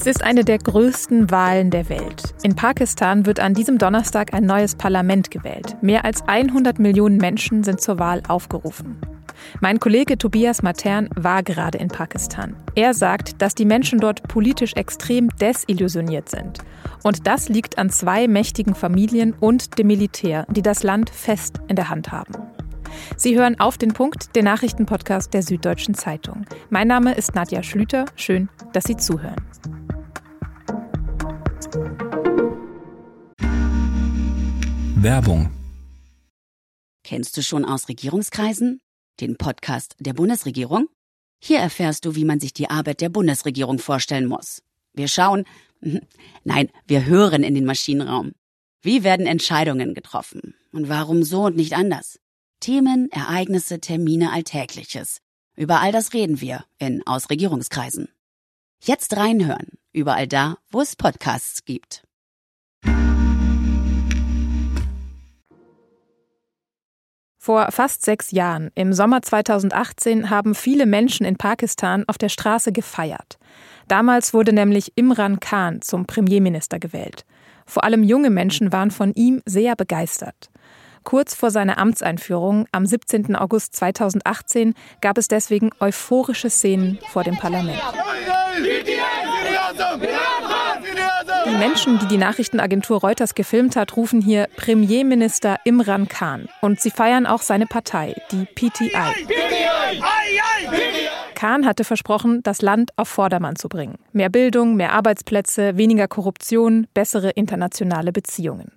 Es ist eine der größten Wahlen der Welt. In Pakistan wird an diesem Donnerstag ein neues Parlament gewählt. Mehr als 100 Millionen Menschen sind zur Wahl aufgerufen. Mein Kollege Tobias Matern war gerade in Pakistan. Er sagt, dass die Menschen dort politisch extrem desillusioniert sind. Und das liegt an zwei mächtigen Familien und dem Militär, die das Land fest in der Hand haben. Sie hören auf den Punkt, den Nachrichtenpodcast der Süddeutschen Zeitung. Mein Name ist Nadja Schlüter. Schön, dass Sie zuhören. Werbung. Kennst du schon aus Regierungskreisen? Den Podcast der Bundesregierung? Hier erfährst du, wie man sich die Arbeit der Bundesregierung vorstellen muss. Wir schauen, nein, wir hören in den Maschinenraum. Wie werden Entscheidungen getroffen? Und warum so und nicht anders? Themen, Ereignisse, Termine, Alltägliches. Über all das reden wir in Aus Regierungskreisen. Jetzt reinhören, überall da, wo es Podcasts gibt. Vor fast sechs Jahren, im Sommer 2018, haben viele Menschen in Pakistan auf der Straße gefeiert. Damals wurde nämlich Imran Khan zum Premierminister gewählt. Vor allem junge Menschen waren von ihm sehr begeistert. Kurz vor seiner Amtseinführung am 17. August 2018 gab es deswegen euphorische Szenen vor dem Parlament. Die Menschen, die die Nachrichtenagentur Reuters gefilmt hat, rufen hier Premierminister Imran Khan. Und sie feiern auch seine Partei, die PTI. Khan hatte versprochen, das Land auf Vordermann zu bringen. Mehr Bildung, mehr Arbeitsplätze, weniger Korruption, bessere internationale Beziehungen.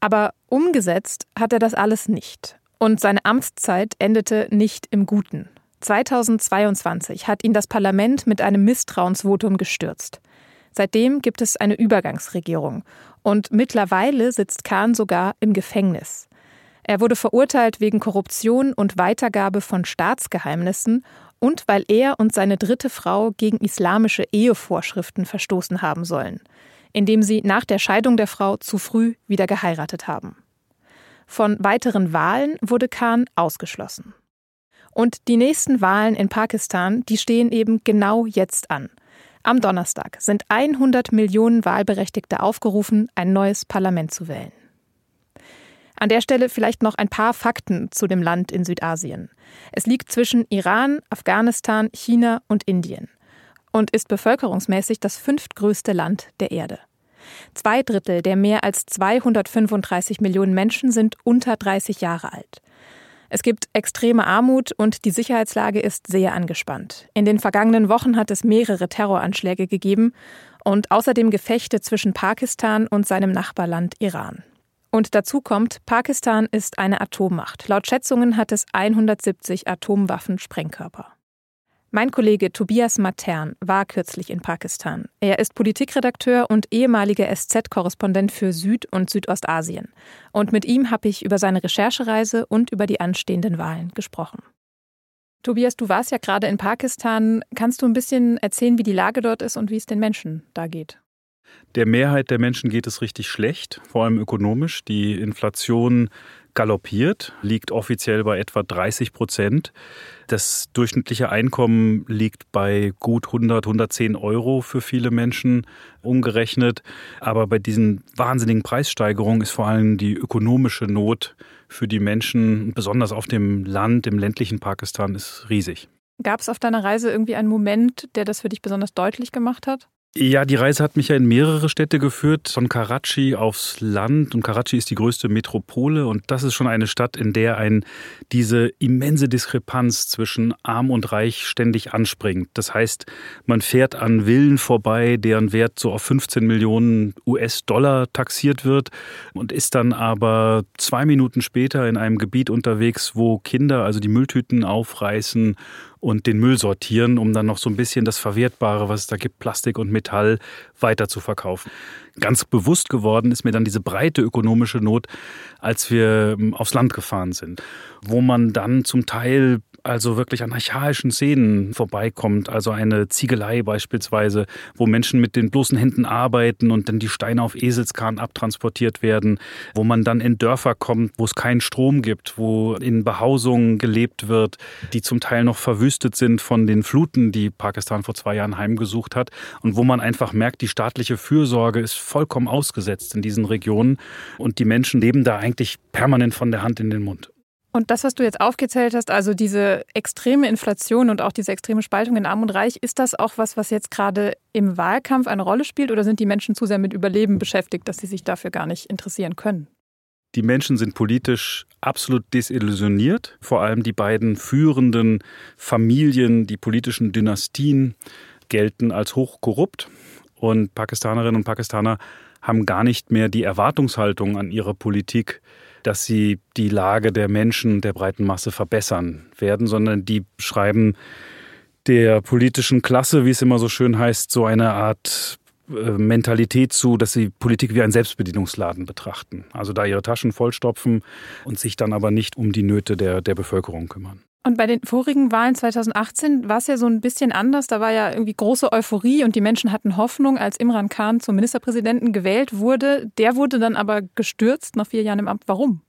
Aber umgesetzt hat er das alles nicht. Und seine Amtszeit endete nicht im Guten. 2022 hat ihn das Parlament mit einem Misstrauensvotum gestürzt. Seitdem gibt es eine Übergangsregierung und mittlerweile sitzt Khan sogar im Gefängnis. Er wurde verurteilt wegen Korruption und Weitergabe von Staatsgeheimnissen und weil er und seine dritte Frau gegen islamische Ehevorschriften verstoßen haben sollen, indem sie nach der Scheidung der Frau zu früh wieder geheiratet haben. Von weiteren Wahlen wurde Khan ausgeschlossen. Und die nächsten Wahlen in Pakistan, die stehen eben genau jetzt an. Am Donnerstag sind 100 Millionen Wahlberechtigte aufgerufen, ein neues Parlament zu wählen. An der Stelle vielleicht noch ein paar Fakten zu dem Land in Südasien. Es liegt zwischen Iran, Afghanistan, China und Indien und ist bevölkerungsmäßig das fünftgrößte Land der Erde. Zwei Drittel der mehr als 235 Millionen Menschen sind unter 30 Jahre alt. Es gibt extreme Armut und die Sicherheitslage ist sehr angespannt. In den vergangenen Wochen hat es mehrere Terroranschläge gegeben und außerdem Gefechte zwischen Pakistan und seinem Nachbarland Iran. Und dazu kommt, Pakistan ist eine Atommacht. Laut Schätzungen hat es 170 Atomwaffensprengkörper. Mein Kollege Tobias Matern war kürzlich in Pakistan. Er ist Politikredakteur und ehemaliger SZ-Korrespondent für Süd- und Südostasien. Und mit ihm habe ich über seine Recherchereise und über die anstehenden Wahlen gesprochen. Tobias, du warst ja gerade in Pakistan. Kannst du ein bisschen erzählen, wie die Lage dort ist und wie es den Menschen da geht? Der Mehrheit der Menschen geht es richtig schlecht, vor allem ökonomisch. Die Inflation galoppiert, liegt offiziell bei etwa 30 Prozent. Das durchschnittliche Einkommen liegt bei gut 100, 110 Euro für viele Menschen umgerechnet. Aber bei diesen wahnsinnigen Preissteigerungen ist vor allem die ökonomische Not für die Menschen, besonders auf dem Land, im ländlichen Pakistan, ist riesig. Gab es auf deiner Reise irgendwie einen Moment, der das für dich besonders deutlich gemacht hat? Ja, die Reise hat mich ja in mehrere Städte geführt, von Karachi aufs Land. Und Karachi ist die größte Metropole. Und das ist schon eine Stadt, in der ein diese immense Diskrepanz zwischen arm und reich ständig anspringt. Das heißt, man fährt an Villen vorbei, deren Wert so auf 15 Millionen US-Dollar taxiert wird und ist dann aber zwei Minuten später in einem Gebiet unterwegs, wo Kinder also die Mülltüten aufreißen und den Müll sortieren, um dann noch so ein bisschen das Verwertbare, was es da gibt, Plastik und Metall, weiter zu verkaufen. Ganz bewusst geworden ist mir dann diese breite ökonomische Not, als wir ähm, aufs Land gefahren sind, wo man dann zum Teil also wirklich an archaischen Szenen vorbeikommt. Also eine Ziegelei beispielsweise, wo Menschen mit den bloßen Händen arbeiten und dann die Steine auf Eselskahn abtransportiert werden, wo man dann in Dörfer kommt, wo es keinen Strom gibt, wo in Behausungen gelebt wird, die zum Teil noch verwüstet sind von den Fluten, die Pakistan vor zwei Jahren heimgesucht hat und wo man einfach merkt, die staatliche Fürsorge ist vollkommen ausgesetzt in diesen Regionen und die Menschen leben da eigentlich permanent von der Hand in den Mund. Und das, was du jetzt aufgezählt hast, also diese extreme Inflation und auch diese extreme Spaltung in Arm und Reich, ist das auch was, was jetzt gerade im Wahlkampf eine Rolle spielt oder sind die Menschen zu sehr mit Überleben beschäftigt, dass sie sich dafür gar nicht interessieren können? Die Menschen sind politisch absolut desillusioniert. Vor allem die beiden führenden Familien, die politischen Dynastien gelten als hochkorrupt. Und Pakistanerinnen und Pakistaner haben gar nicht mehr die Erwartungshaltung an ihre Politik, dass sie die Lage der Menschen, der breiten Masse verbessern werden, sondern die schreiben der politischen Klasse, wie es immer so schön heißt, so eine Art äh, Mentalität zu, dass sie Politik wie ein Selbstbedienungsladen betrachten. Also da ihre Taschen vollstopfen und sich dann aber nicht um die Nöte der, der Bevölkerung kümmern. Und bei den vorigen Wahlen 2018 war es ja so ein bisschen anders. Da war ja irgendwie große Euphorie und die Menschen hatten Hoffnung, als Imran Khan zum Ministerpräsidenten gewählt wurde. Der wurde dann aber gestürzt nach vier Jahren im Amt. Warum?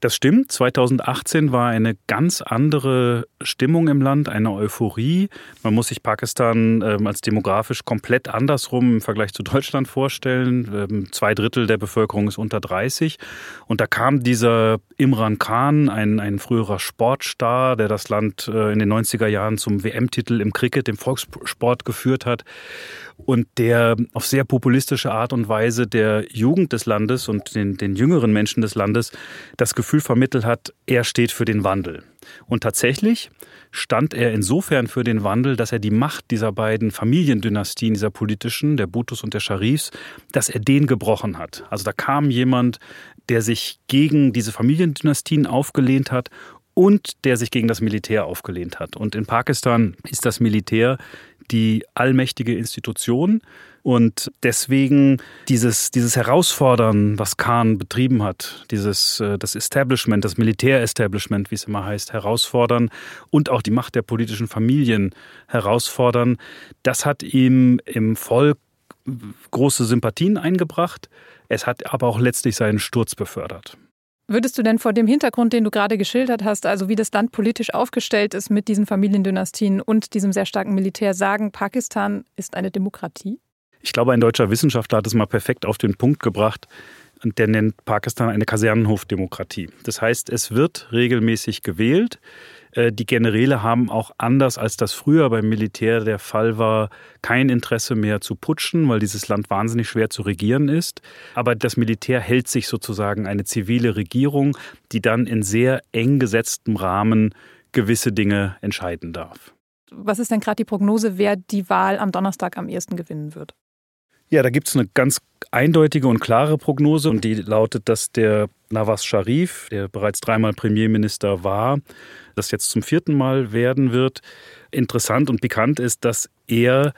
Das stimmt. 2018 war eine ganz andere Stimmung im Land, eine Euphorie. Man muss sich Pakistan ähm, als demografisch komplett andersrum im Vergleich zu Deutschland vorstellen. Ähm, zwei Drittel der Bevölkerung ist unter 30. Und da kam dieser Imran Khan, ein, ein früherer Sportstar, der das Land äh, in den 90er Jahren zum WM-Titel im Cricket, dem Volkssport geführt hat und der auf sehr populistische Art und Weise der Jugend des Landes und den, den jüngeren Menschen des Landes das Gefühl vermittelt hat, er steht für den Wandel. Und tatsächlich stand er insofern für den Wandel, dass er die Macht dieser beiden Familiendynastien, dieser politischen, der Bhutus und der Sharifs, dass er den gebrochen hat. Also da kam jemand, der sich gegen diese Familiendynastien aufgelehnt hat und der sich gegen das Militär aufgelehnt hat. Und in Pakistan ist das Militär die allmächtige Institution. Und deswegen dieses, dieses Herausfordern, was Khan betrieben hat, dieses, äh, das Establishment, das Militärestablishment, wie es immer heißt, herausfordern und auch die Macht der politischen Familien herausfordern, das hat ihm im Volk große Sympathien eingebracht. Es hat aber auch letztlich seinen Sturz befördert. Würdest du denn vor dem Hintergrund, den du gerade geschildert hast, also wie das Land politisch aufgestellt ist mit diesen Familiendynastien und diesem sehr starken Militär, sagen, Pakistan ist eine Demokratie? Ich glaube, ein deutscher Wissenschaftler hat es mal perfekt auf den Punkt gebracht. Der nennt Pakistan eine Kasernenhofdemokratie. Das heißt, es wird regelmäßig gewählt. Äh, die Generäle haben auch anders als das früher beim Militär der Fall war, kein Interesse mehr zu putschen, weil dieses Land wahnsinnig schwer zu regieren ist. Aber das Militär hält sich sozusagen eine zivile Regierung, die dann in sehr eng gesetztem Rahmen gewisse Dinge entscheiden darf. Was ist denn gerade die Prognose, wer die Wahl am Donnerstag am ehesten gewinnen wird? Ja, da gibt es eine ganz eindeutige und klare Prognose und die lautet, dass der Nawaz Sharif, der bereits dreimal Premierminister war, das jetzt zum vierten Mal werden wird. Interessant und bekannt ist, dass er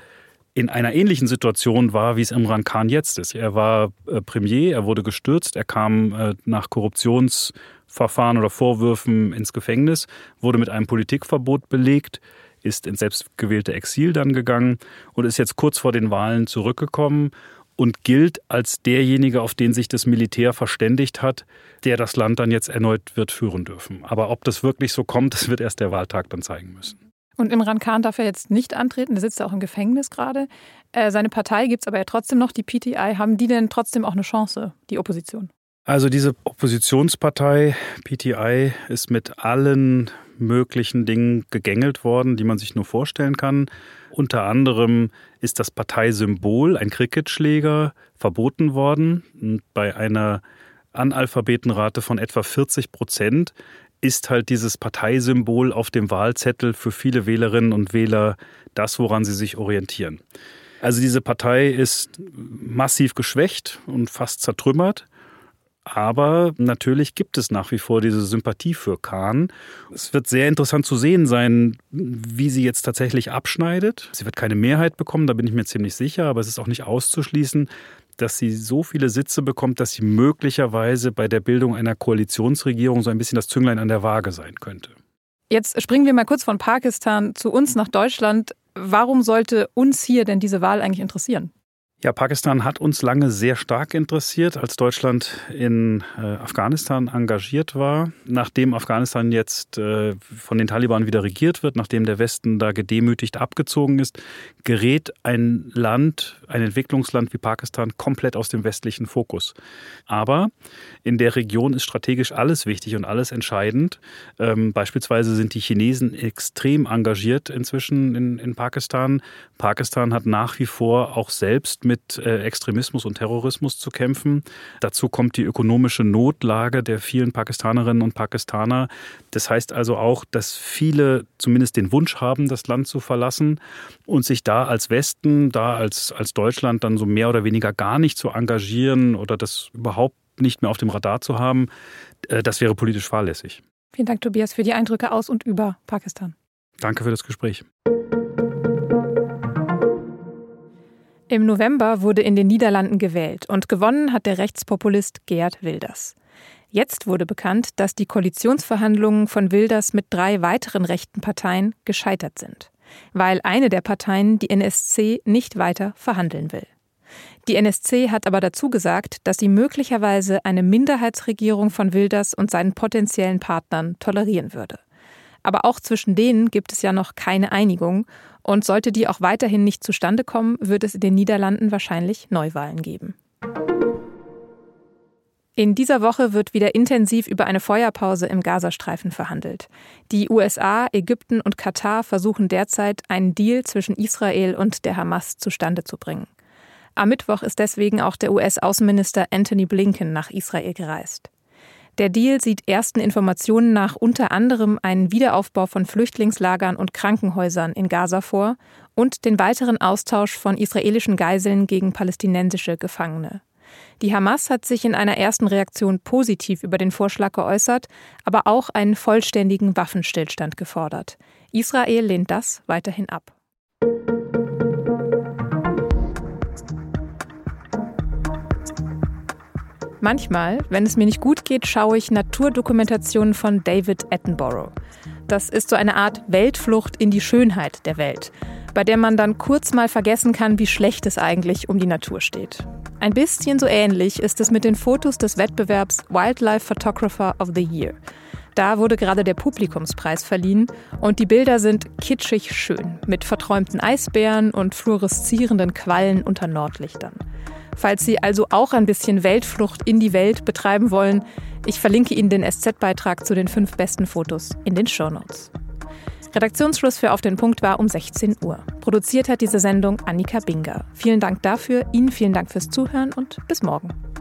in einer ähnlichen Situation war, wie es Imran Khan jetzt ist. Er war äh, Premier, er wurde gestürzt, er kam äh, nach Korruptionsverfahren oder Vorwürfen ins Gefängnis, wurde mit einem Politikverbot belegt ist ins selbstgewählte Exil dann gegangen und ist jetzt kurz vor den Wahlen zurückgekommen und gilt als derjenige, auf den sich das Militär verständigt hat, der das Land dann jetzt erneut wird führen dürfen. Aber ob das wirklich so kommt, das wird erst der Wahltag dann zeigen müssen. Und Imran Khan darf er jetzt nicht antreten, der sitzt ja auch im Gefängnis gerade. Äh, seine Partei gibt es aber ja trotzdem noch, die PTI. Haben die denn trotzdem auch eine Chance, die Opposition? Also diese Oppositionspartei PTI ist mit allen möglichen Dingen gegängelt worden, die man sich nur vorstellen kann. Unter anderem ist das Parteisymbol, ein Cricketschläger, verboten worden. Und bei einer Analphabetenrate von etwa 40 Prozent ist halt dieses Parteisymbol auf dem Wahlzettel für viele Wählerinnen und Wähler das, woran sie sich orientieren. Also diese Partei ist massiv geschwächt und fast zertrümmert. Aber natürlich gibt es nach wie vor diese Sympathie für Kahn. Es wird sehr interessant zu sehen sein, wie sie jetzt tatsächlich abschneidet. Sie wird keine Mehrheit bekommen, da bin ich mir ziemlich sicher, aber es ist auch nicht auszuschließen, dass sie so viele Sitze bekommt, dass sie möglicherweise bei der Bildung einer Koalitionsregierung so ein bisschen das Zünglein an der Waage sein könnte. Jetzt springen wir mal kurz von Pakistan zu uns nach Deutschland. Warum sollte uns hier denn diese Wahl eigentlich interessieren? Ja, Pakistan hat uns lange sehr stark interessiert, als Deutschland in äh, Afghanistan engagiert war. Nachdem Afghanistan jetzt äh, von den Taliban wieder regiert wird, nachdem der Westen da gedemütigt abgezogen ist, gerät ein Land, ein Entwicklungsland wie Pakistan komplett aus dem westlichen Fokus. Aber in der Region ist strategisch alles wichtig und alles entscheidend. Ähm, beispielsweise sind die Chinesen extrem engagiert inzwischen in, in Pakistan. Pakistan hat nach wie vor auch selbst mit mit äh, Extremismus und Terrorismus zu kämpfen. Dazu kommt die ökonomische Notlage der vielen Pakistanerinnen und Pakistaner. Das heißt also auch, dass viele zumindest den Wunsch haben, das Land zu verlassen und sich da als Westen, da als, als Deutschland dann so mehr oder weniger gar nicht zu engagieren oder das überhaupt nicht mehr auf dem Radar zu haben, äh, das wäre politisch fahrlässig. Vielen Dank, Tobias, für die Eindrücke aus und über Pakistan. Danke für das Gespräch. Im November wurde in den Niederlanden gewählt und gewonnen hat der Rechtspopulist Geert Wilders. Jetzt wurde bekannt, dass die Koalitionsverhandlungen von Wilders mit drei weiteren rechten Parteien gescheitert sind, weil eine der Parteien, die NSC, nicht weiter verhandeln will. Die NSC hat aber dazu gesagt, dass sie möglicherweise eine Minderheitsregierung von Wilders und seinen potenziellen Partnern tolerieren würde. Aber auch zwischen denen gibt es ja noch keine Einigung und sollte die auch weiterhin nicht zustande kommen, wird es in den Niederlanden wahrscheinlich Neuwahlen geben. In dieser Woche wird wieder intensiv über eine Feuerpause im Gazastreifen verhandelt. Die USA, Ägypten und Katar versuchen derzeit, einen Deal zwischen Israel und der Hamas zustande zu bringen. Am Mittwoch ist deswegen auch der US-Außenminister Anthony Blinken nach Israel gereist. Der Deal sieht ersten Informationen nach unter anderem einen Wiederaufbau von Flüchtlingslagern und Krankenhäusern in Gaza vor und den weiteren Austausch von israelischen Geiseln gegen palästinensische Gefangene. Die Hamas hat sich in einer ersten Reaktion positiv über den Vorschlag geäußert, aber auch einen vollständigen Waffenstillstand gefordert. Israel lehnt das weiterhin ab. Manchmal, wenn es mir nicht gut geht, schaue ich Naturdokumentationen von David Attenborough. Das ist so eine Art Weltflucht in die Schönheit der Welt, bei der man dann kurz mal vergessen kann, wie schlecht es eigentlich um die Natur steht. Ein bisschen so ähnlich ist es mit den Fotos des Wettbewerbs Wildlife Photographer of the Year. Da wurde gerade der Publikumspreis verliehen und die Bilder sind kitschig schön, mit verträumten Eisbären und fluoreszierenden Quallen unter Nordlichtern. Falls Sie also auch ein bisschen Weltflucht in die Welt betreiben wollen, ich verlinke Ihnen den SZ-Beitrag zu den fünf besten Fotos in den Shownotes. Redaktionsschluss für Auf den Punkt war um 16 Uhr. Produziert hat diese Sendung Annika Binger. Vielen Dank dafür, Ihnen vielen Dank fürs Zuhören und bis morgen.